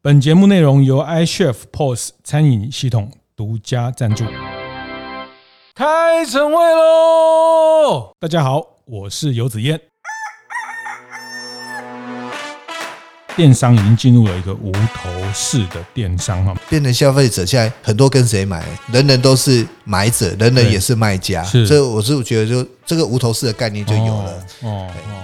本节目内容由 iChef POS 餐饮系统独家赞助。开晨会喽！大家好，我是游子燕。电商已经进入了一个无头市的电商哈，变成消费者现在很多跟谁买，人人都是买者，人人也是卖家，是，所以我是觉得就这个无头市的概念就有了。哦哦哦，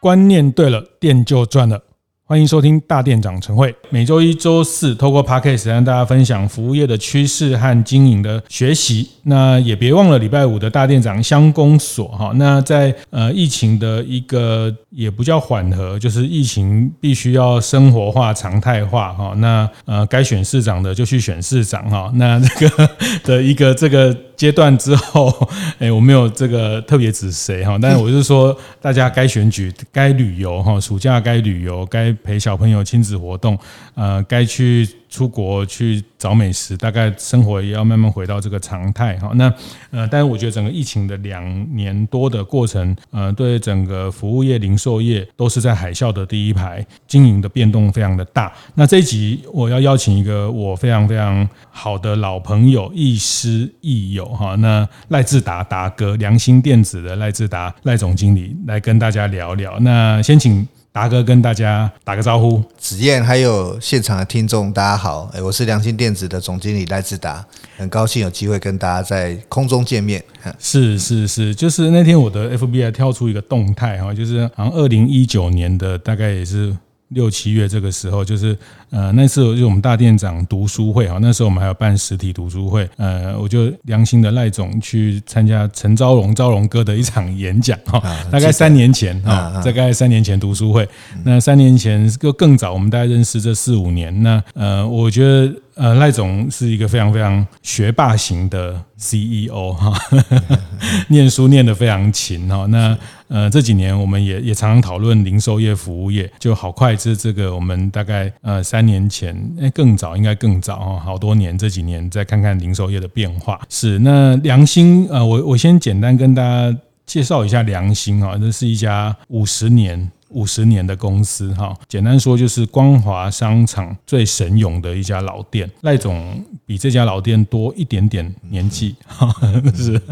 观念对了，店就赚了。欢迎收听大店长晨会，每周一、周四透过 Podcast 让大家分享服务业的趋势和经营的学习。那也别忘了礼拜五的大店长乡公所哈。那在呃疫情的一个也不叫缓和，就是疫情必须要生活化、常态化哈。那呃该选市长的就去选市长哈。那这个 的一个这个。阶段之后，哎，我没有这个特别指谁哈，但是我是说，大家该选举、该旅游哈，暑假该旅游、该陪小朋友亲子活动，呃，该去。出国去找美食，大概生活也要慢慢回到这个常态哈。那呃，但是我觉得整个疫情的两年多的过程，呃，对整个服务业、零售业都是在海啸的第一排，经营的变动非常的大。那这一集我要邀请一个我非常非常好的老朋友、亦师亦友哈。那赖志达达哥，良心电子的赖志达赖总经理来跟大家聊聊。那先请。达哥跟大家打个招呼，子燕还有现场的听众，大家好，我是良心电子的总经理赖志达，很高兴有机会跟大家在空中见面。是是是，就是那天我的 FBI 跳出一个动态哈，就是好像二零一九年的大概也是。六七月这个时候，就是呃那次就我们大店长读书会哈，那时候我们还有办实体读书会，呃，我就良心的赖总去参加陈昭荣昭荣哥的一场演讲哈，大概三年前哈，大概三年前读书会，那三年前就更早，我们大概认识这四五年，那呃，我觉得。呃，赖总是一个非常非常学霸型的 CEO 哈，念书念得非常勤哈。那呃这几年我们也也常常讨论零售业、服务业，就好快这这个我们大概呃三年前，哎更早应该更早哈，好多年这几年再看看零售业的变化。是那良心呃，我我先简单跟大家介绍一下良心啊，这是一家五十年。五十年的公司哈，简单说就是光华商场最神勇的一家老店。赖总比这家老店多一点点年纪，是，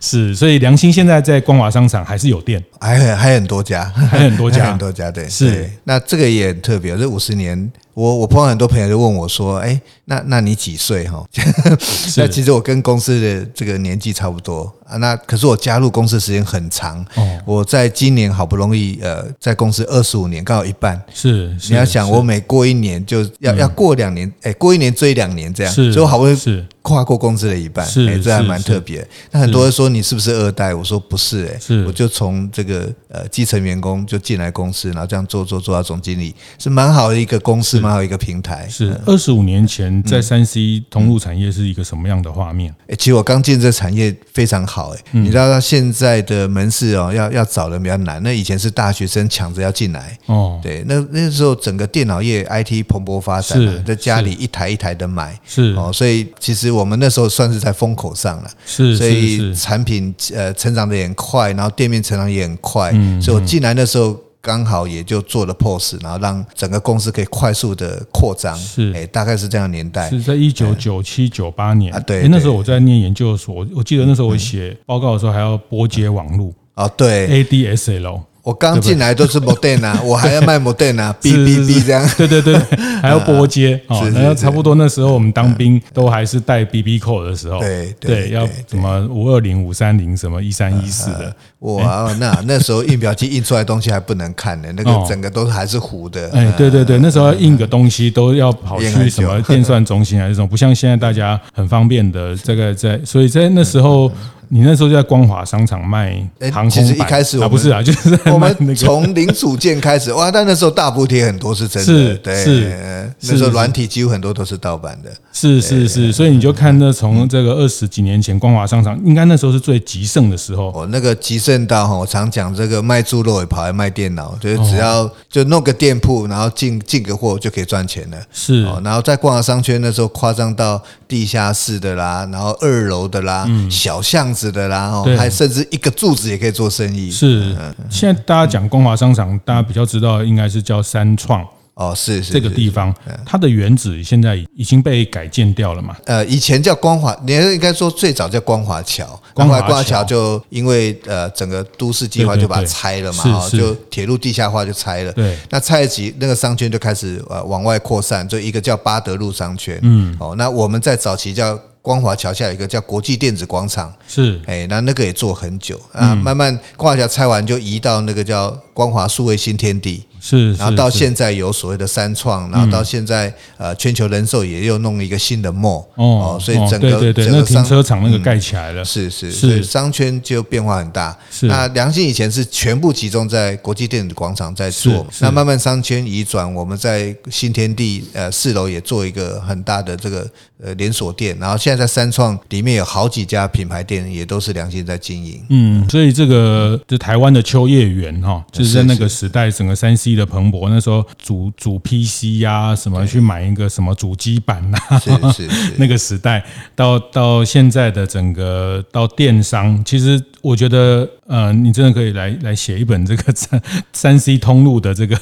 是，所以良心现在在光华商场还是有店，还很还很多家，还很多家，很多家，对，是。那这个也很特别，这五十年。我我碰到很多朋友就问我说：“哎，那那你几岁？哈？” 那其实我跟公司的这个年纪差不多。啊。那可是我加入公司时间很长。我在今年好不容易呃，在公司二十五年，刚好一半。是，你要想我每过一年就要要过两年，哎，过一年追两年这样。所以我好不容易跨过工资的一半，哎，这还蛮特别。那很多人说你是不是二代？我说不是，哎，我就从这个呃基层员工就进来公司，然后这样做做做到总经理，是蛮好的一个公司嘛。还有一个平台是二十五年前在三 C 通路产业是一个什么样的画面？哎，其实我刚进这产业非常好哎，你知道他现在的门市哦，要要找人比较难。那以前是大学生抢着要进来哦，对，那那时候整个电脑业 IT 蓬勃发展，在家里一台一台的买是哦，所以其实我们那时候算是在风口上了，是，所以产品呃成长的也很快，然后店面成长也很快，所以我进来那时候。刚好也就做了 POS，然后让整个公司可以快速的扩张。是，哎，大概是这样的年代。是在一九九七九八年。啊，对，那时候我在念研究所，我记得那时候我写报告的时候还要拨接网络啊，对，ADSL。我刚进来都是 Moderna，我还要卖 Moderna，B B B 这样。对对对，还要拨接哦。然后差不多那时候我们当兵都还是带 B B code 的时候，对对，要什么五二零、五三零、什么一三一四的。哇，那那时候印表机印出来东西还不能看呢，那个整个都还是糊的。哎，对对对，那时候要印个东西都要跑去什么电算中心还是什么，不像现在大家很方便的这个在，所以在那时候。你那时候就在光华商场卖航空，其实一开始啊不是啊，就是我们从零组件开始哇，但那时候大补贴很多是真的，是，对，是那时候软体几乎很多都是盗版的，是是是，所以你就看那从这个二十几年前光华商场，应该那时候是最极盛的时候，哦，那个极盛到哈，我常讲这个卖猪肉也跑来卖电脑，就是只要就弄个店铺，然后进进个货就可以赚钱了，是，然后在光华商圈那时候夸张到地下室的啦，然后二楼的啦，小巷子。是的啦，哦，还甚至一个柱子也可以做生意。是，现在大家讲光华商场，大家比较知道应该是叫三创哦，是是这个地方，它的原址现在已经被改建掉了嘛？呃，以前叫光华，你应该说最早叫光华桥，光华桥就因为呃整个都市计划就把它拆了嘛，哈，就铁路地下化就拆了。对，那拆了几那个商圈就开始呃往外扩散，就一个叫八德路商圈，嗯，哦，那我们在早期叫。光华桥下有一个叫国际电子广场，是，哎，那那个也做很久。啊，慢慢光华桥拆完就移到那个叫光华数位新天地。是，然后到现在有所谓的三创，然后到现在呃全球人寿也又弄了一个新的 mall 哦，所以整个对对对，那个停车场那个盖起来了，是是是，商圈就变化很大。是，那良心以前是全部集中在国际电子广场在做，那慢慢商圈移转，我们在新天地呃四楼也做一个很大的这个呃连锁店，然后现在在三创里面有好几家品牌店也都是良心在经营。嗯，所以这个就台湾的秋叶原哈，就是在那个时代整个三 C。的蓬勃，那时候主主 PC 呀、啊，什么去买一个什么主机板呐，是是 是，那个时代到到现在的整个到电商，其实我觉得。呃，你真的可以来来写一本这个 三三 C 通路的这个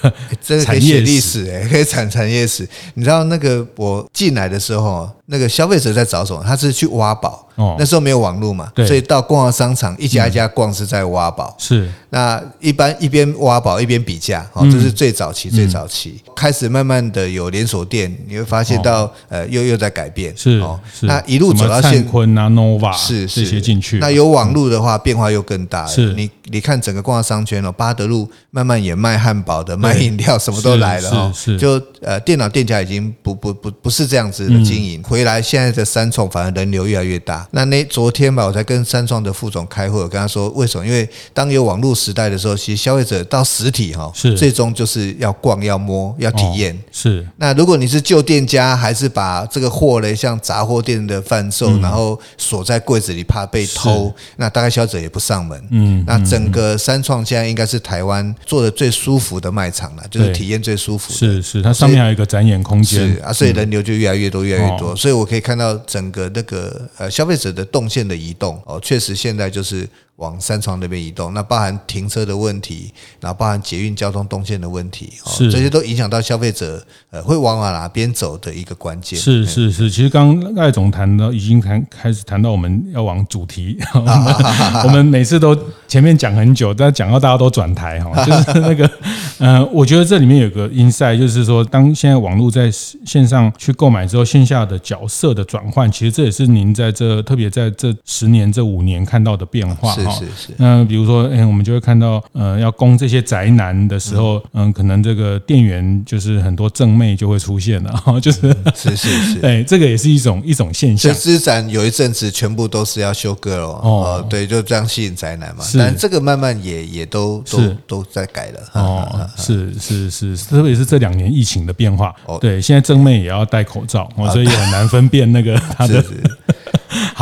产业历史，哎，可以产产业史。你知道那个我进来的时候，那个消费者在找什么？他是去挖宝。哦，那时候没有网络嘛，所以到逛商场一家一家逛是在挖宝。是，那一般一边挖宝一边比价，哦，这是最早期最早期。开始慢慢的有连锁店，你会发现到呃又又在改变。是哦，那一路走到现在，灿坤啊，nova 是这些进去。那有网络的话，变化又更大。是你，你看整个逛商圈哦，八德路慢慢也卖汉堡的，卖饮料，什么都来了哦。是，就呃，电脑店家已经不不不不是这样子的经营。回来现在的三重，反而人流越来越大。那那昨天吧，我才跟三创的副总开会，我跟他说为什么？因为当有网络时代的时候，其实消费者到实体哈，是最终就是要逛、要摸、要体验。是。那如果你是旧店家，还是把这个货嘞，像杂货店的贩售，然后锁在柜子里，怕被偷，那大概消费者也不上门。嗯。那整个三创现在应该是台湾做的最舒服的卖场了，就是体验最舒服的。是是，它上面还有一个展演空间。是啊，所以人流就越来越多，越来越多。所以我可以看到整个那个呃消费者的动线的移动哦，确实现在就是。往三创那边移动，那包含停车的问题，然后包含捷运交通动线的问题，是这些都影响到消费者呃会往往哪边走的一个关键。是是是，其实刚刚赖总谈到已经谈开始谈到我们要往主题，我 们我们每次都前面讲很久，但讲到大家都转台哈，就是那个呃，我觉得这里面有个 insight，就是说当现在网络在线上去购买之后，线下的角色的转换，其实这也是您在这特别在这十年这五年看到的变化。是是是，那比如说，哎，我们就会看到，呃，要攻这些宅男的时候，嗯，可能这个店员就是很多正妹就会出现了，哈，就是是是是，哎，这个也是一种一种现象。这展有一阵子全部都是要修 girl 哦，对，就这样吸引宅男嘛。但这个慢慢也也都都都在改了。哦，是是是，特别是这两年疫情的变化，对，现在正妹也要戴口罩，所以也很难分辨那个 他的。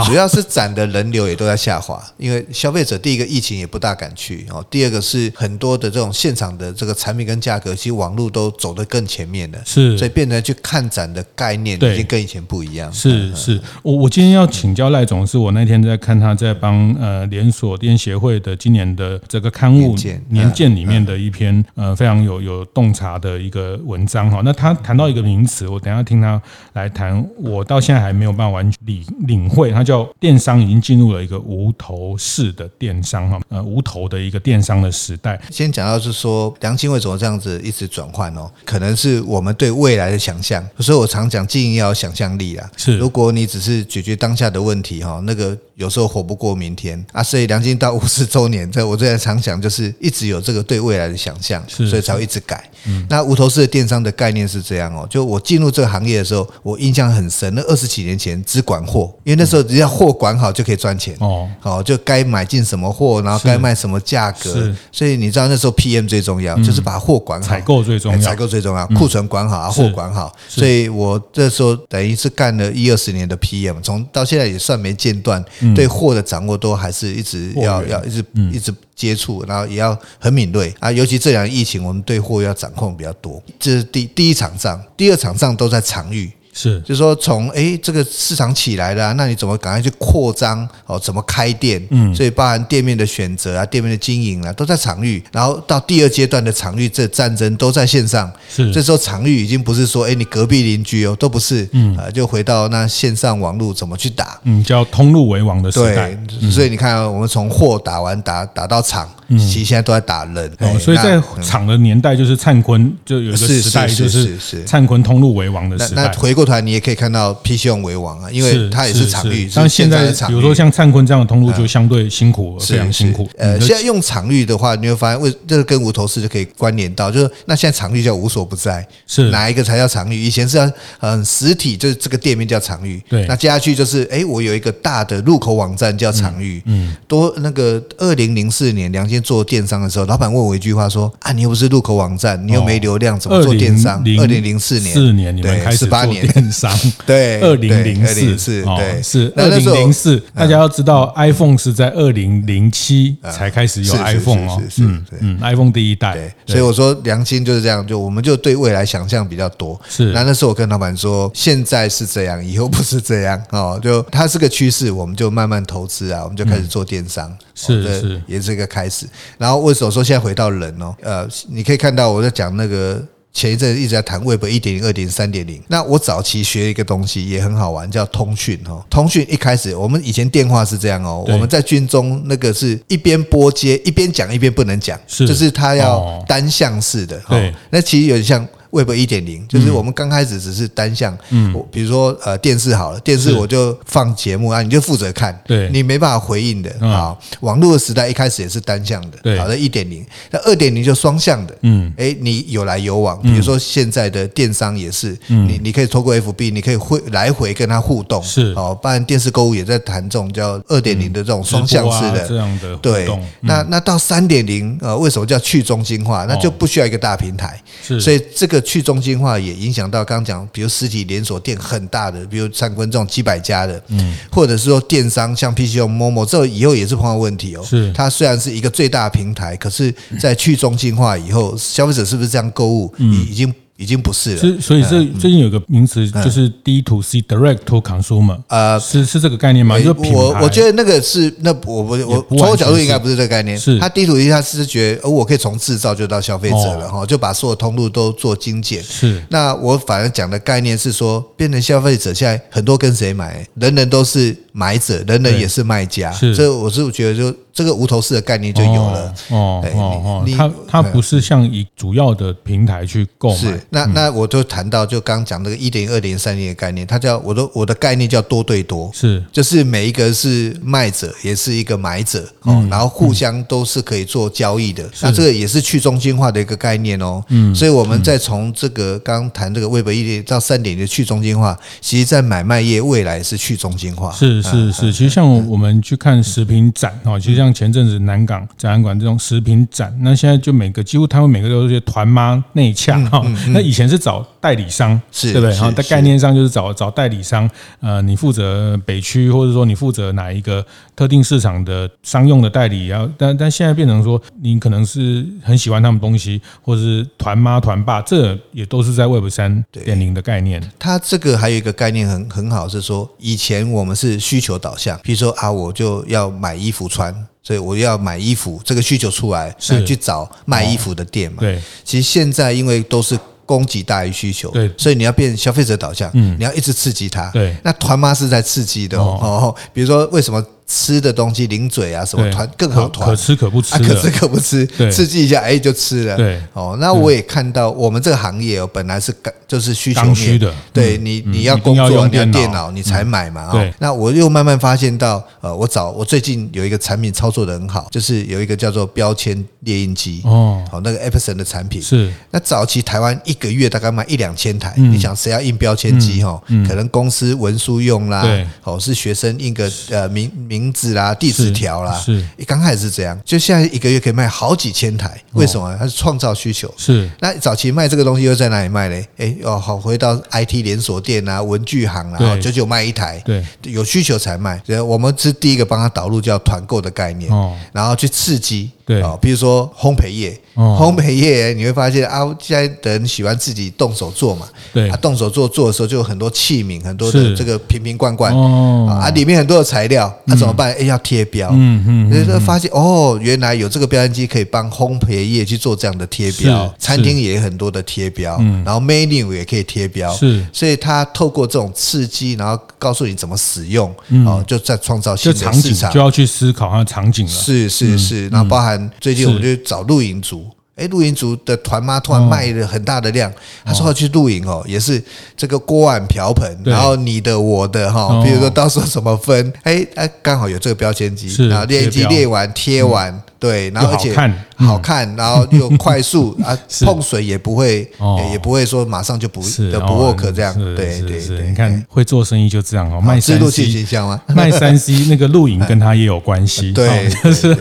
主要是展的人流也都在下滑，因为消费者第一个疫情也不大敢去哦，第二个是很多的这种现场的这个产品跟价格，其实网络都走得更前面了，是，所以变成去看展的概念已经跟以前不一样。是是，我我今天要请教赖总，是我那天在看他在帮呃连锁店协会的今年的这个刊物年鉴里面的一篇呃非常有有洞察的一个文章。哈。那他谈到一个名词，我等一下听他来谈，我到现在还没有办法完全领领会。它叫电商已经进入了一个无头式的电商哈，呃，无头的一个电商的时代。先讲到是说，良心为什么这样子一直转换哦？可能是我们对未来的想象。所以我常讲，经营要有想象力啊。是，如果你只是解决当下的问题哈，那个。有时候活不过明天啊，所以良心到五十周年，这我最近常讲，就是一直有这个对未来的想象，所以才会一直改。嗯那无头式的电商的概念是这样哦，就我进入这个行业的时候，我印象很深，那二十几年前只管货，因为那时候只要货管好就可以赚钱。哦，好就该买进什么货，然后该卖什么价格，所以你知道那时候 PM 最重要，就是把货管好，采购最重要，采购最重要，库存管好啊，货管好。所以我这时候等于是干了一二十年的 PM，从到现在也算没间断。对货的掌握都还是一直要要一直一直接触，然后也要很敏锐。啊。尤其这两个疫情，我们对货要掌控比较多。这是第第一场仗，第二场仗都在场域。是，就是说从哎这个市场起来了，那你怎么赶快去扩张哦？怎么开店？嗯，所以包含店面的选择啊，店面的经营啊，都在场域。然后到第二阶段的场域，这战争都在线上。是，这时候场域已经不是说哎你隔壁邻居哦，都不是。嗯，啊，就回到那线上网络怎么去打？嗯，叫通路为王的时代。对，所以你看啊，我们从货打完打打到场。嗯，其实现在都在打人，哦，所以在场的年代就是灿坤就有一个时代，就是灿坤通路为王的时代。那回过头来你也可以看到 PC Home 为王啊，因为它也是场域。但现在比如说像灿坤这样的通路就相对辛苦，非常辛苦。呃，现在用场域的话，你会发现为这个跟无头市就可以关联到，就是那现在场域叫无所不在，是哪一个才叫场域？以前是要嗯实体，就是这个店面叫场域。对，那接下去就是哎，我有一个大的入口网站叫场域。嗯，多那个二零零四年梁先做电商的时候，老板问我一句话说：“啊，你又不是入口网站，你又没流量，怎么做电商？”二零零四年，四年你们开始做电商，对，二零零四是，对，是二零零四。大家要知道，iPhone 是在二零零七才开始有 iPhone 哦，嗯嗯，iPhone 第一代。所以我说良心就是这样，就我们就对未来想象比较多。是，那那时候我跟老板说，现在是这样，以后不是这样哦，就它是个趋势，我们就慢慢投资啊，我们就开始做电商。是是，也是一个开始。然后为什么说现在回到人哦？呃，你可以看到我在讲那个前一阵一直在谈 Web 一点零、二点零、三点零。那我早期学一个东西也很好玩，叫通讯哈。通讯一开始我们以前电话是这样哦，我们在军中那个是一边拨接一边讲一边不能讲，就是它要单向式的。对，那其实有点像。Web 一点零就是我们刚开始只是单向，嗯，比如说呃电视好了，电视我就放节目啊，你就负责看，对，你没办法回应的啊。网络的时代一开始也是单向的，对，好的一点零，那二点零就双向的，嗯，哎，你有来有往，比如说现在的电商也是，你你可以透过 FB，你可以会来回跟他互动，是。哦，不然电视购物也在谈这种叫二点零的这种双向式的这样的对，那那到三点零，呃，为什么叫去中心化？那就不需要一个大平台，是，所以这个。去中心化也影响到刚刚讲，比如实体连锁店很大的，比如灿坤这种几百家的，嗯，或者是说电商像 PC Home、Momo，这以后也是碰到问题哦。是，它虽然是一个最大的平台，可是，在去中心化以后，消费者是不是这样购物？已已经。已经不是了，所以所以这最近有个名词就是 D to C，Direct to Consumer，呃，是是这个概念吗？就我我觉得那个是那我我我从我角度应该不是这个概念，是。它 D to C，它是觉得我可以从制造就到消费者了哈，就把所有通路都做精简。是，那我反而讲的概念是说，变成消费者现在很多跟谁买，人人都是买者，人人也是卖家，是，所以我是觉得就。这个无头市的概念就有了。哦哦哦，它它不是像以主要的平台去购买。是那那我就谈到就刚讲那个一点二点三点的概念，它叫我的我的概念叫多对多，是。就是每一个是卖者也是一个买者哦，然后互相都是可以做交易的。那这个也是去中心化的一个概念哦。嗯，所以我们再从这个刚谈这个 Web 一点到三点的去中心化，其实在买卖业未来是去中心化。是是是，其实像我们去看食品展哦，其实像。前阵子南港展览馆这种食品展，那现在就每个几乎他们每个都是些团妈内洽哈。那以前是找代理商，是对不对？哈在概念上就是找找代理商，呃，你负责北区，或者说你负责哪一个特定市场的商用的代理。然后，但但现在变成说，你可能是很喜欢他们东西，或者是团妈团爸，这也都是在 Web 三点零的概念。它这个还有一个概念很很好，是说以前我们是需求导向，比如说啊，我就要买衣服穿。所以我要买衣服，这个需求出来，是。去找卖衣服的店嘛？对，其实现在因为都是供给大于需求，对，所以你要变消费者导向，嗯，你要一直刺激它，对。那团妈是在刺激的哦，比如说为什么？吃的东西零嘴啊，什么团更好团，可吃可不吃，可吃可不吃，刺激一下哎就吃了。对。哦，那我也看到我们这个行业哦，本来是刚就是需求面的，对你你要工作你要电脑你才买嘛啊。那我又慢慢发现到呃，我找我最近有一个产品操作的很好，就是有一个叫做标签列印机哦，好那个 Epson 的产品是。那早期台湾一个月大概卖一两千台，你想谁要印标签机哈？可能公司文书用啦，哦是学生印个呃名名。字啦，地址条啦，是，一刚开始是这样，就现在一个月可以卖好几千台，为什么？它是创造需求。是，那早期卖这个东西又在哪里卖嘞？哎，哦，好，回到 IT 连锁店啊，文具行啊，九九卖一台，对，有需求才卖。我们是第一个帮他导入叫团购的概念，哦，然后去刺激。对。啊，比如说烘焙业，烘焙业你会发现啊，现在的人喜欢自己动手做嘛，对，啊，动手做做的时候就有很多器皿，很多的这个瓶瓶罐罐。啊，里面很多的材料，那怎么办？哎，要贴标，嗯嗯，所以说发现哦，原来有这个标签机可以帮烘焙业去做这样的贴标，餐厅也有很多的贴标，然后 menu 也可以贴标，是，所以他透过这种刺激，然后告诉你怎么使用，哦，就在创造新的市场，就要去思考它的场景了，是是是，然后包含最近我们就找露营族。哎，露营族的团妈突然卖了很大的量，他说要去露营哦，也是这个锅碗瓢盆，然后你的我的哈，比如说到时候怎么分？哎哎，刚好有这个标签机，然后列印机列完贴完，对，然后而且好看，然后又快速 啊，碰水也不会，也不会说马上就不的不 work 这样，对对对，你看会做生意就这样哦，卖三 C 形象吗？卖三 C 那个露营跟他也有关系，对，就是。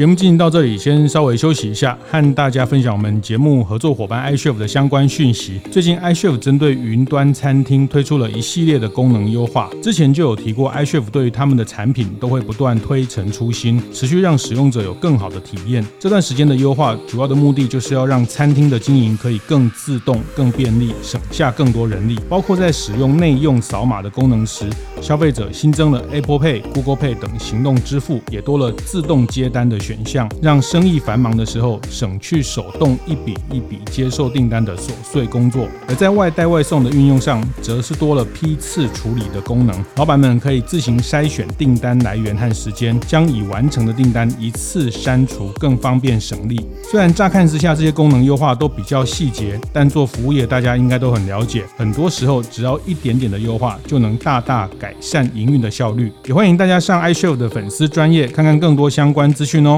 节目进行到这里，先稍微休息一下，和大家分享我们节目合作伙伴 iCHEF 的相关讯息。最近 iCHEF 针对云端餐厅推出了一系列的功能优化，之前就有提过，iCHEF 对于他们的产品都会不断推陈出新，持续让使用者有更好的体验。这段时间的优化，主要的目的就是要让餐厅的经营可以更自动、更便利，省下更多人力。包括在使用内用扫码的功能时，消费者新增了 Apple Pay、Google Pay 等行动支付，也多了自动接单的选项，让生意繁忙的时候省去手动一笔一笔接受订单的琐碎工作；而在外带外送的运用上，则是多了批次处理的功能。老板们可以自行筛选订单来源和时间，将已完成的订单一次删除，更方便省力。虽然乍看之下这些功能优化都比较细节，但做服务业大家应该都很了解，很多时候只要一点点的优化，就能大大改善营运的效率。也欢迎大家上 iShow 的粉丝专业看看更多相关资讯哦。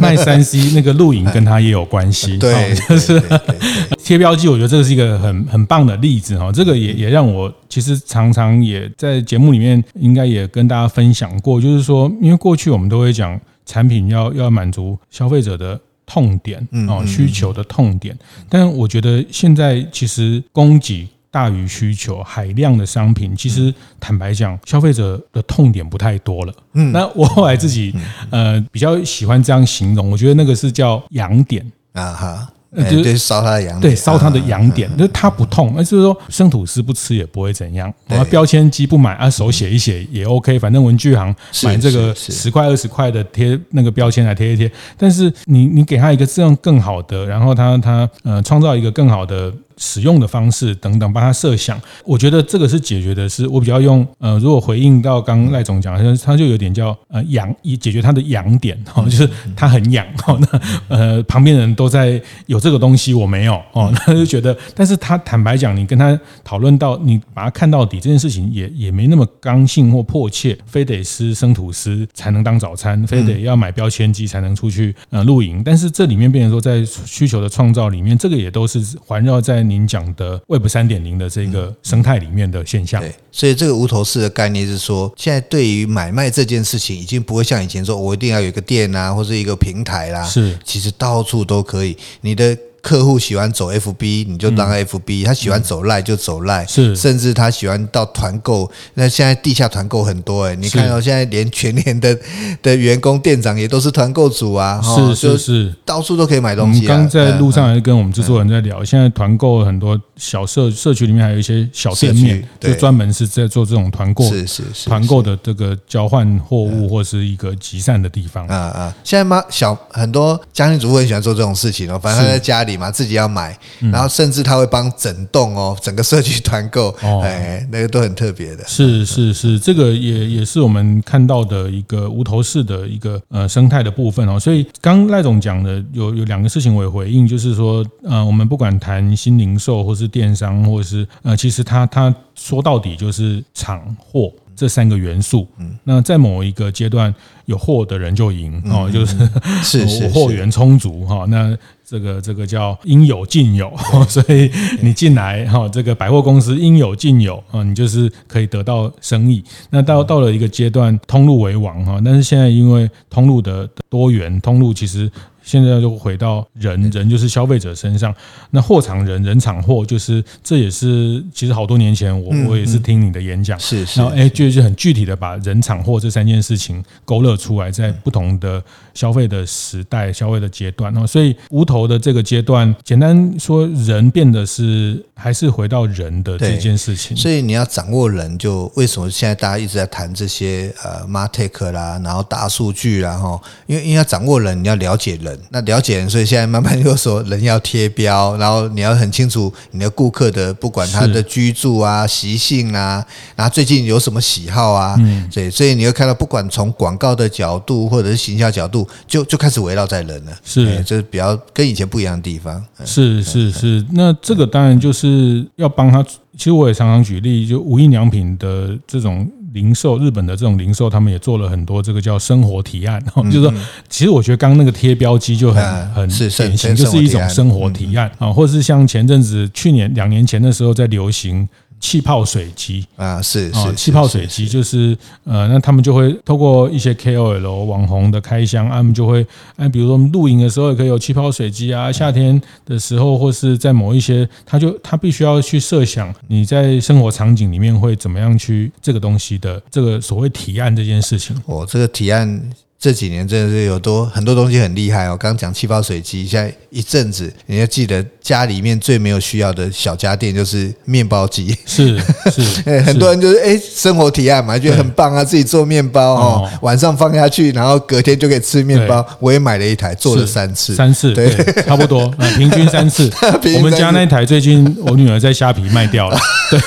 卖三 C 那个露营跟他也有关系，对，就是 贴标记，我觉得这个是一个很很棒的例子哈。这个也也让我其实常常也在节目里面应该也跟大家分享过，就是说，因为过去我们都会讲产品要要满足消费者的痛点哦，需求的痛点，但我觉得现在其实供给。大于需求，海量的商品，其实坦白讲，消费者的痛点不太多了。嗯，那我后来自己呃比较喜欢这样形容，我觉得那个是叫痒点。啊哈。就是烧他的痒点，对，烧他的痒点，就是他不痛，那就是说生吐司不吃也不会怎样。然后标签机不买啊，手写一写也 OK，反正文具行买这个十块二十块的贴那个标签来贴一贴。但是你你给他一个这样更好的，然后他他呃创造一个更好的使用的方式等等，帮他设想，我觉得这个是解决的是我比较用呃，如果回应到刚刚赖总讲的，他就有点叫呃痒，以解决他的痒点哈，就是他很痒哈，那呃旁边人都在有。这个东西我没有哦，那就觉得，但是他坦白讲，你跟他讨论到你把他看到底这件事情也也没那么刚性或迫切，非得吃生吐司才能当早餐，非得要买标签机才能出去呃露营。但是这里面变成说，在需求的创造里面，这个也都是环绕在您讲的 Web 三点零的这个生态里面的现象。对，所以这个无头市的概念是说，现在对于买卖这件事情，已经不会像以前说我一定要有一个店啊，或者一个平台啦，是，其实到处都可以，你的。客户喜欢走 FB，你就当 FB；他喜欢走赖就走赖，是。甚至他喜欢到团购，那现在地下团购很多哎，你看到现在连全年的 的员工店长也都是团购组啊，是是是，到处都可以买东西。我刚在路上还跟我们制作人在聊，现在团购很多小社社区里面还有一些小店面，就专门是在做这种团购，是是是，团购的这个交换货物或是一个集散的地方。啊啊，现在嘛小很多家庭主妇很喜欢做这种事情哦，反正他在家里。嘛，自己要买，然后甚至他会帮整栋哦，整个社区团购，哎，那个都很特别的。是是是，这个也也是我们看到的一个无头市的一个呃生态的部分哦。所以刚赖总讲的有有两个事情我也回应，就是说呃，我们不管谈新零售或是电商，或是呃，其实他他说到底就是厂货这三个元素。嗯，那在某一个阶段有货的人就赢哦，就是是是 货源充足哈那。这个这个叫应有尽有，所以你进来哈，这个百货公司应有尽有啊，你就是可以得到生意。那到到了一个阶段，通路为王哈，但是现在因为通路的多元，通路其实现在就回到人，人就是消费者身上。那货场人，人场货，就是这也是其实好多年前我我也是听你的演讲，是是，然后哎，就是很具体的把人场货这三件事情勾勒出来，在不同的消费的时代、消费的阶段。哦所以无头的这个阶段，简单说，人变得是还是回到人的这件事情。所以你要掌握人，就为什么现在大家一直在谈这些呃 MarTech 啦，然后大数据啦，哈，因为因为要掌握人，你要了解人，那了解人，所以现在慢慢又说人要贴标，然后你要很清楚你的顾客的不管他的居住啊、习性啊，然后最近有什么喜好啊，嗯，对，所以你会看到不管从广告的角度或者是行销角度，就就开始围绕在人了，是，就是比较跟以前不一样的地方，是是是，那这个当然就是要帮他。其实我也常常举例，就无印良品的这种零售，日本的这种零售，他们也做了很多这个叫生活提案，就是说，其实我觉得刚刚那个贴标机就很很典型，就是一种生活提案啊，或者是像前阵子去年两年前的时候在流行。气泡水机啊，是是气泡水机，就是呃，那他们就会透过一些 KOL 网红的开箱，他们就会哎，比如说露营的时候也可以有气泡水机啊，夏天的时候或是在某一些，他就他必须要去设想你在生活场景里面会怎么样去这个东西的这个所谓提案这件事情。哦，这个提案。这几年真的是有多很多东西很厉害哦。刚刚讲气泡水机，现在一阵子，你要记得家里面最没有需要的小家电就是面包机。是是，很多人就是哎，生活提案嘛，觉得很棒啊，自己做面包哦，晚上放下去，然后隔天就可以吃面包。我也买了一台，做了三次，三次对，差不多，平均三次。我们家那台最近我女儿在虾皮卖掉了，对，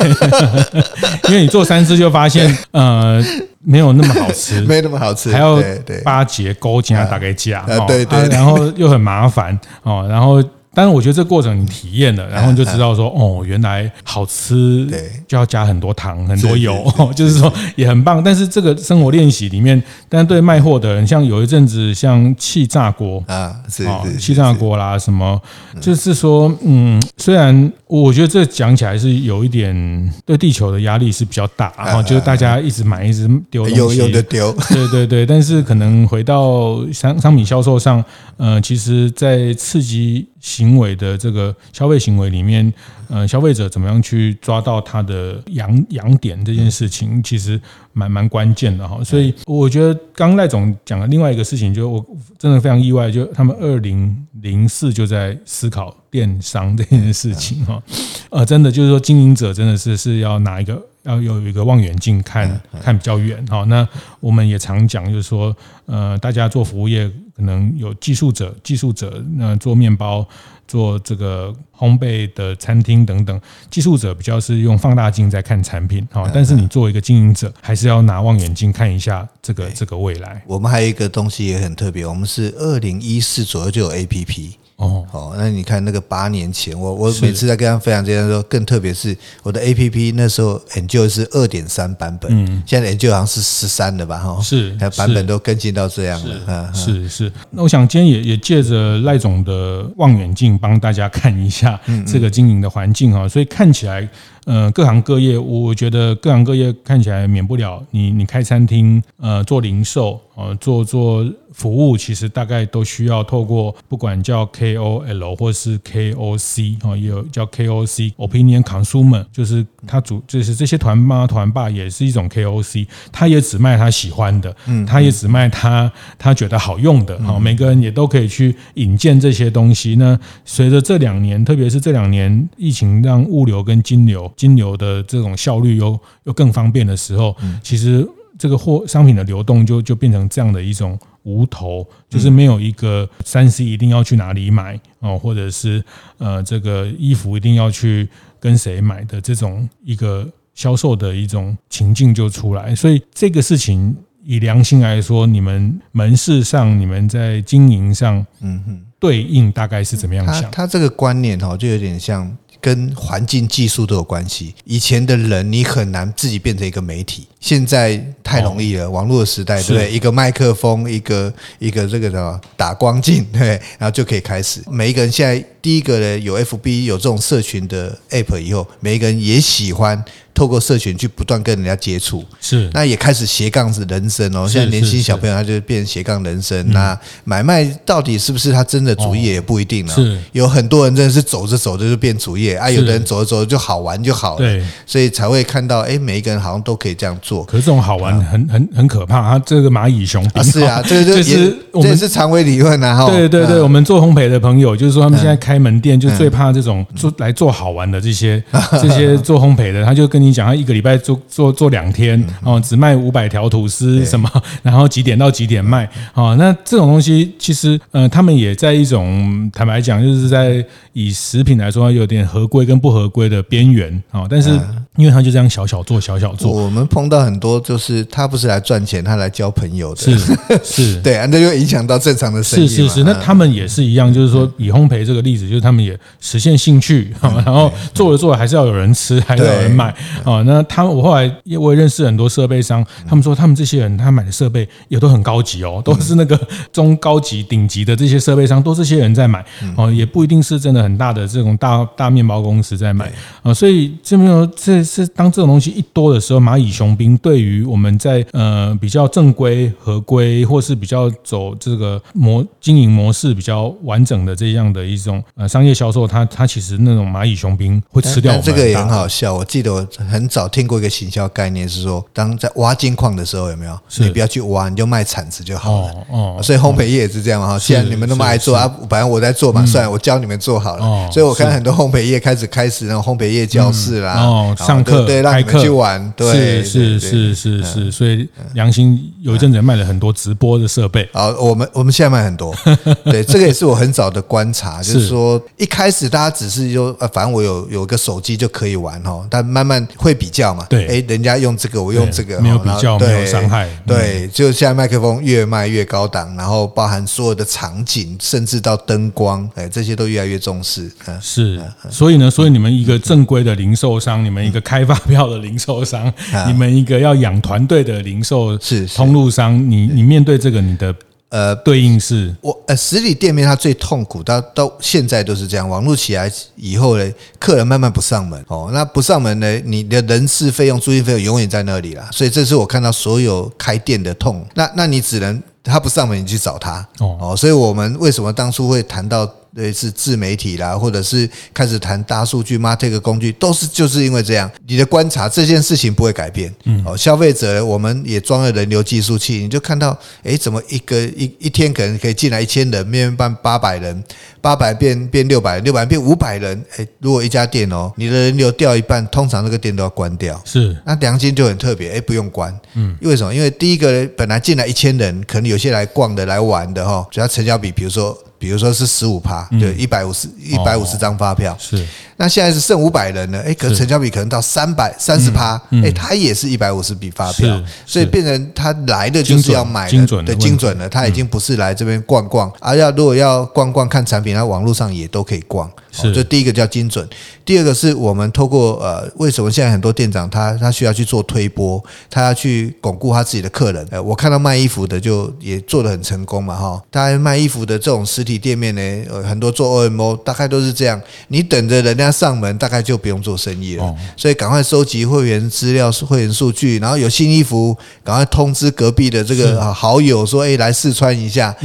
因为你做三次就发现呃。没有那么好吃，没那么好吃，还要巴结勾芡啊，大概加，对对，然后又很麻烦哦，然后。但是我觉得这过程你体验了，然后你就知道说，哦，原来好吃，对，就要加很多糖、很多油，就是说也很棒。但是这个生活练习里面，但对卖货的人，像有一阵子像气炸锅啊，是气炸锅啦，什么，就是说，嗯，虽然我觉得这讲起来是有一点对地球的压力是比较大，然后就是大家一直买一直丢有有的丢，对对对。但是可能回到商商品销售上，呃，其实在刺激。行为的这个消费行为里面，呃，消费者怎么样去抓到他的痒痒点这件事情，其实蛮蛮关键的哈。所以我觉得刚刚赖总讲的另外一个事情，就我真的非常意外，就他们二零零四就在思考电商这件事情哈。呃，真的就是说，经营者真的是是要拿一个。要有一个望远镜看看比较远哈。那我们也常讲，就是说，呃，大家做服务业可能有技术者，技术者那做面包、做这个烘焙的餐厅等等，技术者比较是用放大镜在看产品哈。但是你作为一个经营者，还是要拿望远镜看一下这个这个未来。我们还有一个东西也很特别，我们是二零一四左右就有 APP。哦，好，那你看那个八年前，我我每次在跟他分享这样说，更特别是我的 A P P 那时候 Enjoy 是二点三版本，嗯，现在 Enjoy 好像是十三的吧，哈，是，版本都更新到这样了，是是。那我想今天也也借着赖总的望远镜帮大家看一下这个经营的环境哈，所以看起来。呃，各行各业，我觉得各行各业看起来免不了你，你开餐厅，呃，做零售，呃，做做服务，其实大概都需要透过不管叫 KOL 或是 KOC 啊，也有叫 KOC，Opinion Consumer，就是他主，就是这些团妈团爸也是一种 KOC，他也只卖他喜欢的，嗯，他也只卖他他觉得好用的，哦，每个人也都可以去引荐这些东西。那随着这两年，特别是这两年疫情让物流跟金流。金流的这种效率又又更方便的时候，其实这个货商品的流动就就变成这样的一种无头，就是没有一个三 C 一定要去哪里买哦，或者是呃这个衣服一定要去跟谁买的这种一个销售的一种情境就出来。所以这个事情以良心来说，你们门市上、你们在经营上，嗯哼，对应大概是怎么样想？他这个观念哈，就有点像。跟环境技术都有关系。以前的人，你很难自己变成一个媒体，现在太容易了。网络的时代，对不对？一个麦克风，一个一个这个什么打光镜，对，然后就可以开始。每一个人现在第一个呢，有 FB 有这种社群的 App 以后，每一个人也喜欢。透过社群去不断跟人家接触，是那也开始斜杠子人生哦。现在年轻小朋友他就变斜杠人生。那买卖到底是不是他真的主业也不一定呢？是有很多人真的是走着走着就变主业啊，有的人走着走着就好玩就好了。对，所以才会看到哎，每一个人好像都可以这样做。可是这种好玩很很很可怕，啊这个蚂蚁雄兵是啊，这个就是我们是长尾理论啊。对对对，我们做烘焙的朋友就是说，他们现在开门店就最怕这种做来做好玩的这些 这些做烘焙的，他就跟你讲，他一个礼拜做做做两天哦，只卖五百条吐司什么，然后几点到几点卖哦，那这种东西其实呃，他们也在一种坦白讲，就是在以食品来说，有点合规跟不合规的边缘啊。但是因为他就这样小小做小小做，我们碰到很多就是他不是来赚钱，他来交朋友的，是 是，对，那就影响到正常的生意。是是是，那他们也是一样，就是说以烘焙这个例子，就是他们也实现兴趣，然后做着做着还是要有人吃，还是要有人买啊。那他们我后来我也认识很多设备商，他们说他们这些人他买的设备也都很高级哦，都是那个 中高级顶级的这些设备商，都是这些人在买哦，也不一定是真的很大的这种大大面包公司在买啊。所以这边说这是当这种东西一多的时候，蚂蚁雄兵对于我们在呃比较正规合规，或是比较走这个模经营模式比较完整的这样的一种呃商业销售，它它其实那种蚂蚁雄兵会吃掉。这个也很好笑，我记得我很早听过一个行销概念是说，当在挖金矿的时候有没有？你不要去挖，你就卖铲子就好了。哦，所以烘焙业也是这样哈。既然你们那么爱做啊，反正我在做嘛，算了，我教你们做好了。所以我看很多烘焙业开始开始那种烘焙业教室啦，哦，上课对，让你们去玩。对，是是是是，所以良心有一阵子卖了很多直播的设备。啊，我们我们现在卖很多。对，这个也是我很早的观察，就是说一开始大家只是就，呃，反正我有有个手机就可以玩哈，但慢慢会比较嘛。对，哎，人家用这个，我用这个，没有比较，没有伤害。对，就现在麦克风越卖越高档，然后包含所有的场景，甚至到灯光，哎，这些都越来越重视。是，所以呢，所以你们一个正规的零售商，你们一个开发票的零售商，你们一个要养团队的零售是通路商，你你面对这个你的。呃，对应是我呃，实体店面它最痛苦，到到现在都是这样。网络起来以后呢，客人慢慢不上门哦，那不上门呢，你的人事费用、租金费用永远在那里了。所以这是我看到所有开店的痛。那那你只能他不上门，你去找他哦。所以我们为什么当初会谈到？类似自媒体啦，或者是开始谈大数据、MarTech 工具，都是就是因为这样。你的观察这件事情不会改变。嗯，哦，消费者我们也装了人流计数器，你就看到，哎，怎么一个一一天可能可以进来一千人，面办八百人，八百变变六百，六百变五百人。哎，如果一家店哦，你的人流掉一半，通常那个店都要关掉。是，那良心就很特别，哎，不用关。嗯，因为什么？因为第一个本来进来一千人，可能有些来逛的、来玩的哈，只要成交比，比如说。比如说是十五趴，对，一百五十一百五十张发票，是。那现在是剩五百人了，哎，可成交比可能到三百三十趴，哎，他也是一百五十笔发票，所以变成他来的就是要买的，对，精准的，他已经不是来这边逛逛，而要如果要逛逛看产品，他网络上也都可以逛。是，这第一个叫精准，第二个是我们透过呃，为什么现在很多店长他他需要去做推波，他要去巩固他自己的客人。呃，我看到卖衣服的就也做的很成功嘛，哈，大家卖衣服的这种实体店面呢，呃，很多做 OMO 大概都是这样，你等着人家。上门大概就不用做生意了，所以赶快收集会员资料、会员数据，然后有新衣服，赶快通知隔壁的这个好友说：“哎，来试穿一下。”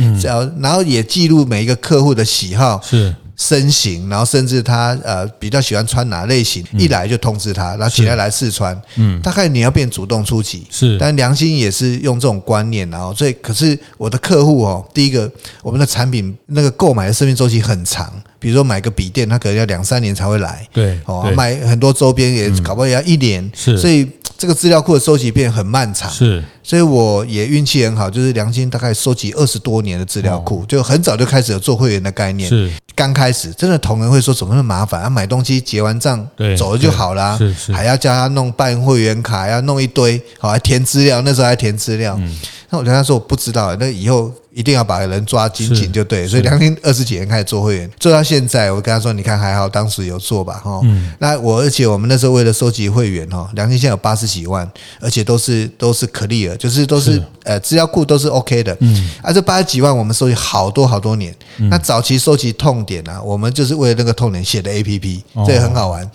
然后也记录每一个客户的喜好。是。身形，然后甚至他呃比较喜欢穿哪类型，一来就通知他，然后请他来试穿。嗯，大概你要变主动出击。是，但良心也是用这种观念，然后所以可是我的客户哦，第一个我们的产品那个购买的生命周期很长，比如说买个笔电，他可能要两三年才会来。对，哦，买很多周边也搞不好也要一年。是，所以这个资料库的收集变很漫长。是。所以我也运气很好，就是良心大概收集二十多年的资料库，就很早就开始有做会员的概念。是刚开始，真的同仁会说怎么那么麻烦啊？买东西结完账走了就好了，是是，还要叫他弄办会员卡，要弄一堆，好还填资料，那时候还填资料。那我跟他说我不知道，那以后。一定要把人抓紧紧就对，所以梁天二十几年开始做会员，做到现在，我跟他说，你看还好，当时有做吧，哈。那我而且我们那时候为了收集会员，哈，梁天现在有八十几万，而且都是都是 clear，就是都是呃资料库都是 OK 的。嗯，啊，这八十几万我们收集好多好多年。那早期收集痛点啊，我们就是为了那个痛点写的 APP，这也很好玩，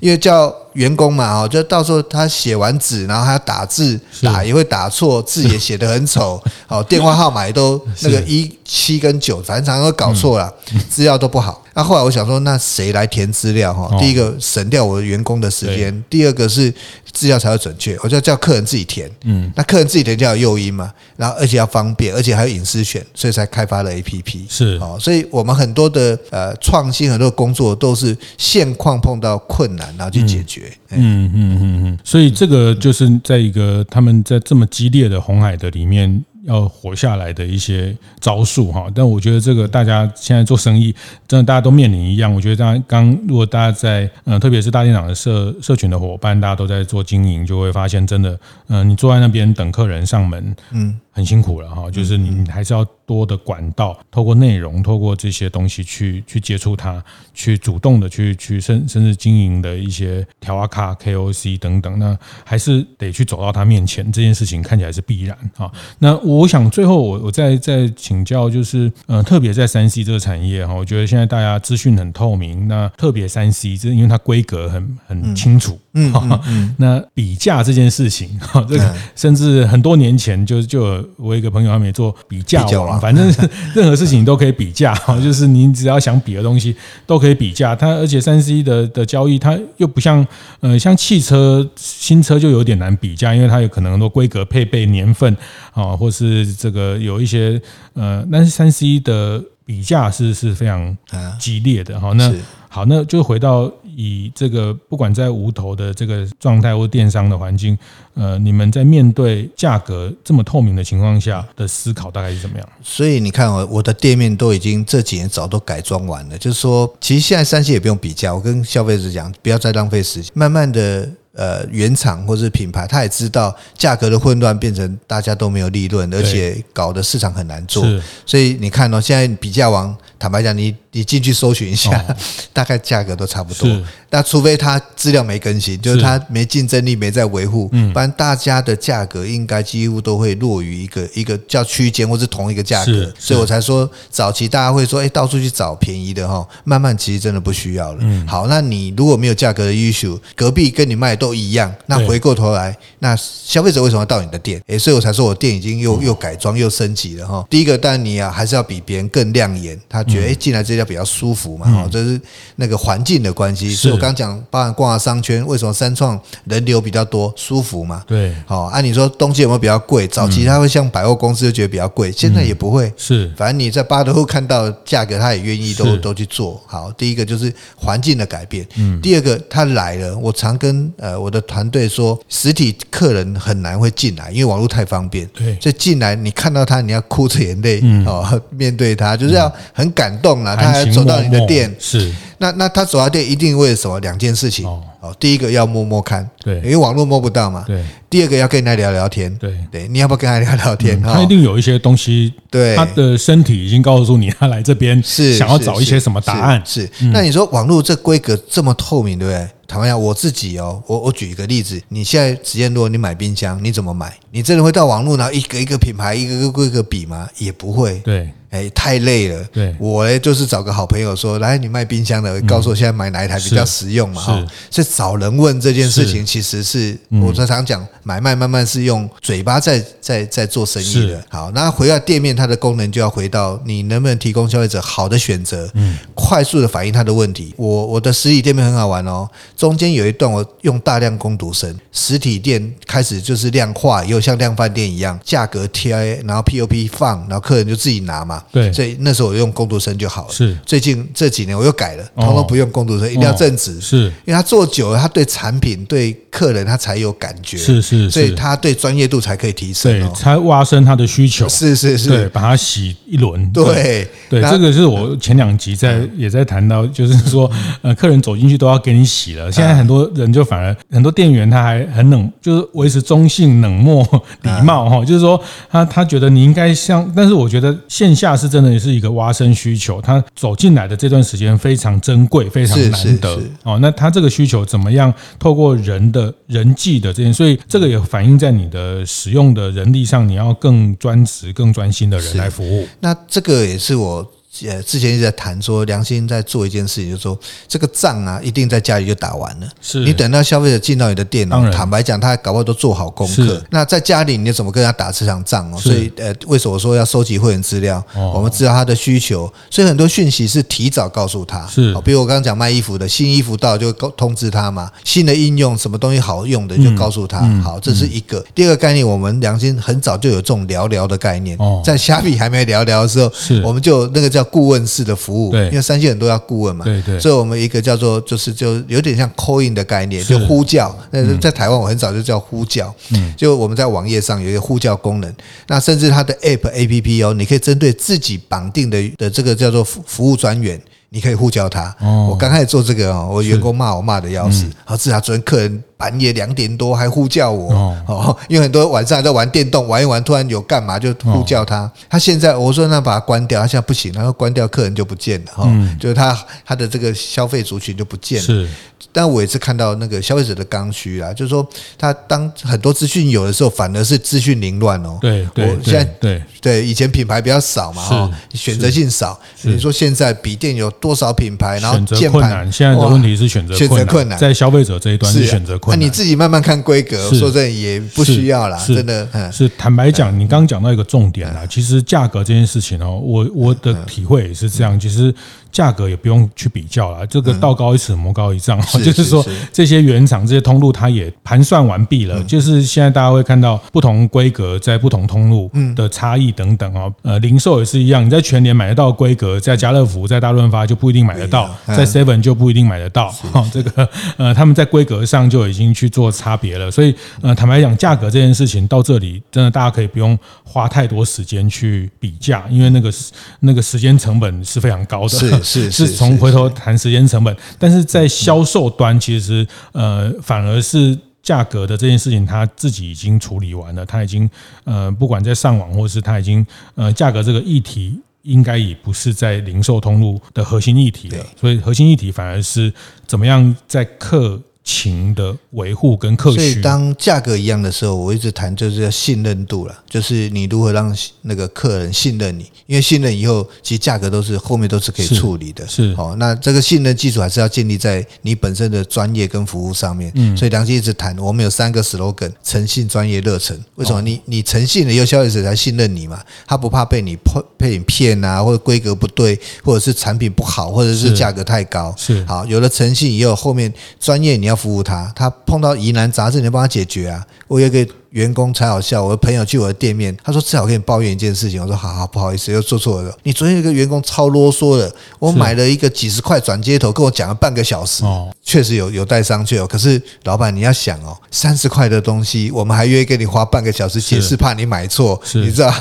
因为叫。员工嘛，哦，就到时候他写完纸，然后还要打字，打也会打错，字也写得很丑，哦，电话号码也都那个一七跟九，反正常常都搞错了，资料都不好。那后来我想说，那谁来填资料哈？第一个省掉我的员工的时间，第二个是资料才会准确，我就叫客人自己填。嗯，那客人自己填就要有诱因嘛，然后而且要方便，而且还有隐私权，所以才开发了 APP。是哦，所以我们很多的呃创新，很多的工作都是现况碰到困难，然后去解决。嗯嗯嗯嗯，所以这个就是在一个他们在这么激烈的红海的里面。要活下来的一些招数哈，但我觉得这个大家现在做生意，真的大家都面临一样。我觉得大家刚如果大家在嗯，特别是大店长的社社群的伙伴，大家都在做经营，就会发现真的，嗯，你坐在那边等客人上门，嗯。很辛苦了哈，就是你还是要多的管道，透过内容，透过这些东西去去接触它，去主动的去去甚甚至经营的一些条啊卡 KOC 等等，那还是得去走到他面前，这件事情看起来是必然啊。那我想最后我我再再请教，就是呃，特别在三 C 这个产业哈，我觉得现在大家资讯很透明，那特别三 C，这因为它规格很很清楚。嗯，嗯，那比价这件事情，哈，这个甚至很多年前就就有我一个朋友他们也做比价网，反正 任何事情都可以比价，哈，就是你只要想比的东西都可以比价。它而且三 C 的的交易，它又不像呃像汽车新车就有点难比价，因为它有可能很多规格、配备、年份啊，或是这个有一些呃，但是三 C 的比价是是非常激烈的哈。那好，那就回到。以这个不管在无头的这个状态或电商的环境，呃，你们在面对价格这么透明的情况下的思考大概是怎么样？所以你看，我我的店面都已经这几年早都改装完了，就是说，其实现在三星也不用比价，我跟消费者讲，不要再浪费时间，慢慢的。呃，原厂或是品牌，他也知道价格的混乱变成大家都没有利润，而且搞得市场很难做。所以你看哦，现在比价网，坦白讲，你你进去搜寻一下，哦、大概价格都差不多。那除非他资料没更新，就是他没竞争力，没在维护，不然大家的价格应该几乎都会落于一个一个叫区间，或是同一个价格。所以我才说，早期大家会说，哎，到处去找便宜的哈，慢慢其实真的不需要了。嗯好，那你如果没有价格的 issue，隔壁跟你卖。都一样，那回过头来，那消费者为什么要到你的店？诶，所以我才说我店已经又又改装又升级了哈。第一个，当然你啊还是要比别人更亮眼，他觉得哎进来这家比较舒服嘛，哈，这是那个环境的关系。所以我刚讲，包含逛商圈，为什么三创人流比较多，舒服嘛？对，好，按你说东西有没有比较贵？早期他会像百货公司就觉得比较贵，现在也不会。是，反正你在八德路看到价格，他也愿意都都去做好。第一个就是环境的改变，嗯，第二个他来了，我常跟呃。我的团队说，实体客人很难会进来，因为网络太方便。对，所以进来你看到他，你要哭着眼泪哦，面对他，就是要很感动了。他还走到你的店，是那那他走到店一定为了什么？两件事情哦。第一个要摸摸看，对，因为网络摸不到嘛。对。第二个要跟人家聊聊天，对对，你要不要跟他聊聊天？他一定有一些东西，对，他的身体已经告诉你，他来这边是想要找一些什么答案。是。那你说网络这规格这么透明，对不对？坦白讲，我自己哦，我我举一个例子，你现在直接如果你买冰箱，你怎么买？你真的会到网络然后一个一个品牌一个个规格比吗？也不会。对。哎，太累了。对，我呢就是找个好朋友说，来，你卖冰箱的，告诉我现在买哪一台比较实用嘛？哈，所以找人问这件事情，其实是我常常讲，买卖慢慢是用嘴巴在在在做生意的。好，那回到店面，它的功能就要回到你能不能提供消费者好的选择，嗯，快速的反映他的问题。我我的实体店面很好玩哦，中间有一段我用大量工读生，实体店开始就是量化，又像量贩店一样，价格贴，然后 POP 放，然后客人就自己拿嘛。对，所以那时候我用工读生就好了。是，最近这几年我又改了，通通不用工读生，一定要正职。是，因为他做久了，他对产品、对客人他才有感觉。是是，所以他对专业度才可以提升。对，才挖深他的需求。是是是，对，把它洗一轮。对对，这个是我前两集在也在谈到，就是说，呃，客人走进去都要给你洗了。现在很多人就反而很多店员他还很冷，就是维持中性、冷漠、礼貌哈，就是说他他觉得你应该像，但是我觉得线下。是真的也是一个挖深需求，他走进来的这段时间非常珍贵，非常难得哦。那他这个需求怎么样？透过人的人际的这些，所以这个也反映在你的使用的人力上，你要更专职、更专心的人来服务。那这个也是我。呃，之前一直在谈说，良心在做一件事情，就是说这个仗啊，一定在家里就打完了。是你等到消费者进到你的店哦，坦白讲，他搞不好都做好功课。那在家里，你怎么跟他打这场仗哦？所以呃，为什么说要收集会员资料？我们知道他的需求，所以很多讯息是提早告诉他。是，比如我刚刚讲卖衣服的，新衣服到就通知他嘛。新的应用什么东西好用的就告诉他。好，这是一个。第二个概念，我们良心很早就有这种聊聊的概念。在虾米还没聊聊的时候，我们就那个叫顾问式的。服务，对，因为三星很多要顾问嘛，对对，所以我们一个叫做就是就有点像 call in 的概念，就呼叫。那在台湾我很早就叫呼叫，嗯，就我们在网页上有一个呼叫功能，那甚至它的 app app 哦，你可以针对自己绑定的的这个叫做服服务专员，你可以呼叫他。哦我刚开始做这个哦，我员工骂我骂的要死，好，至少昨天客人。半夜两点多还呼叫我哦，因为很多晚上还在玩电动，玩一玩突然有干嘛就呼叫他。他现在我说那把它关掉，他现在不行，然后关掉客人就不见了哈，就是他他的这个消费族群就不见了。是，但我也是看到那个消费者的刚需啊，就是说他当很多资讯有的时候，反而是资讯凌乱哦。对，我现在对对以前品牌比较少嘛哈，选择性少。你说现在笔电有多少品牌，然后选择困难，现在的问题是选择选择困难，在消费者这一端是选择困难。那你自己慢慢看规格，说真的也不需要啦，真的。是坦白讲，你刚刚讲到一个重点啦，其实价格这件事情哦，我我的体会也是这样，其实。价格也不用去比较了，这个道高一尺，魔高一丈，就是说这些原厂、这些通路，它也盘算完毕了。就是现在大家会看到不同规格在不同通路的差异等等哦。呃，零售也是一样，你在全年买得到规格，在家乐福、在大润发就不一定买得到，在 Seven 就不一定买得到。哈，这个 呃，他们在规格上就已经去做差别了。所以呃，坦白讲，价格这件事情到这里，真的大家可以不用花太多时间去比价，因为那个那个时间成本是非常高的。是是从回头谈时间成本，但是在销售端，其实呃反而是价格的这件事情，他自己已经处理完了，他已经呃不管在上网或是他已经呃价格这个议题，应该也不是在零售通路的核心议题了，所以核心议题反而是怎么样在客情的维护跟客群，所以当价格一样的时候，我一直谈就是要信任度了，就是你如何让那个客人信任你，因为信任以后，其实价格都是后面都是可以处理的。是哦，那这个信任基础还是要建立在你本身的专业跟服务上面。嗯，所以良心一直谈，我们有三个 slogan：诚信、专业、热忱。为什么？你你诚信了以后，消费者才信任你嘛，他不怕被你骗被你骗啊，或者规格不对，或者是产品不好，或者是价格太高。是好，有了诚信以后，后面专业你要。服务他，他碰到疑难杂症，你帮他解决啊！我有个。员工才好笑，我的朋友去我的店面，他说：“至少跟你抱怨一件事情。”我说：“好好，不好意思，又做错了。你昨天有个员工超啰嗦的，我买了一个几十块转接头，跟我讲了半个小时，哦确实有有待商榷哦。可是老板你要想哦，三十块的东西，我们还愿意给你花半个小时解释，怕你买错，你知道？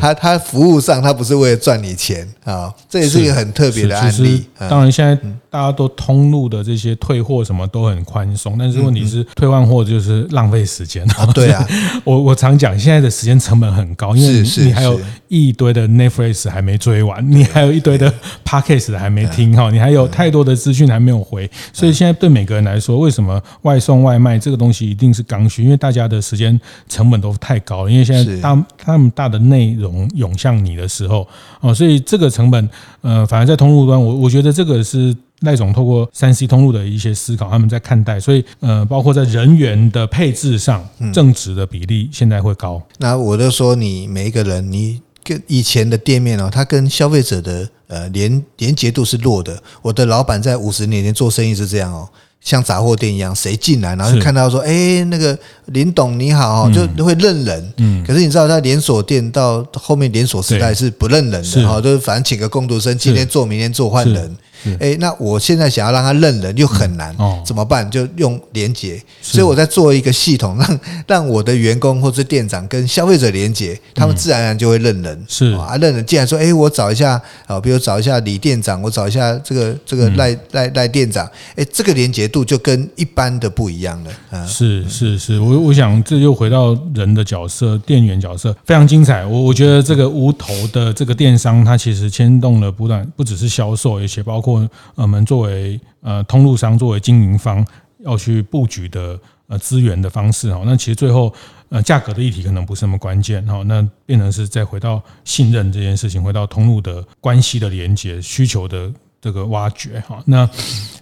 他他服务上他不是为了赚你钱啊，这也是一个很特别的案例。当然，现在大家都通路的这些退货什么都很宽松，但是问题是退换货就是浪费时间啊。对啊。我我常讲，现在的时间成本很高，因为你还有一堆的 Netflix 还没追完，你还有一堆的 Podcast 还没听哈，你还有太多的资讯还没有回，所以现在对每个人来说，为什么外送外卖这个东西一定是刚需？因为大家的时间成本都太高了，因为现在大那么大的内容涌向你的时候，哦，所以这个成本，呃，反而在通路端，我我觉得这个是。赖总透过三 C 通路的一些思考，他们在看待，所以呃，包括在人员的配置上，正职的比例现在会高。那我就说，你每一个人，你跟以前的店面哦，他跟消费者的呃连连结度是弱的。我的老板在五十年前做生意是这样哦。像杂货店一样，谁进来，然后就看到说，哎，那个林董你好，就会认人。嗯，可是你知道，他连锁店到后面连锁时代是不认人的哈，就是反正请个工读生，今天做，明天做，换人。哎，那我现在想要让他认人又很难哦，怎么办？就用连接。所以我在做一个系统，让让我的员工或者店长跟消费者连接，他们自然而然就会认人。是啊，认人。既然说，哎，我找一下啊，比如找一下李店长，我找一下这个这个赖赖赖店长，哎，这个连接。度就跟一般的不一样了啊！是是是，我我想这又回到人的角色，店员角色非常精彩。我我觉得这个无头的这个电商，它其实牵动了不断，不只是销售，而且包括我们作为呃通路商，作为经营方要去布局的。呃资源的方式哈。那其实最后呃价格的议题可能不是那么关键哈。那变成是再回到信任这件事情，回到通路的关系的连接、需求的这个挖掘哈。那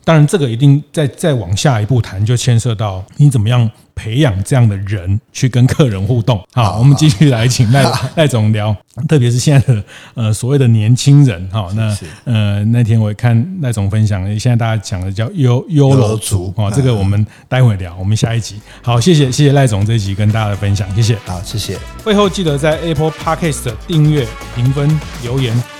当然这个一定再再往下一步谈，就牵涉到你怎么样。培养这样的人去跟客人互动。好，我们继续来请赖赖总聊，特别是现在的呃所谓的年轻人哈。那呃那天我也看赖总分享，现在大家讲的叫优优柔族啊，这个我们待会聊，我们下一集。好，谢谢谢谢赖总这一集跟大家的分享，谢谢。好，谢谢。会后记得在 Apple Podcast 订阅、评分、留言。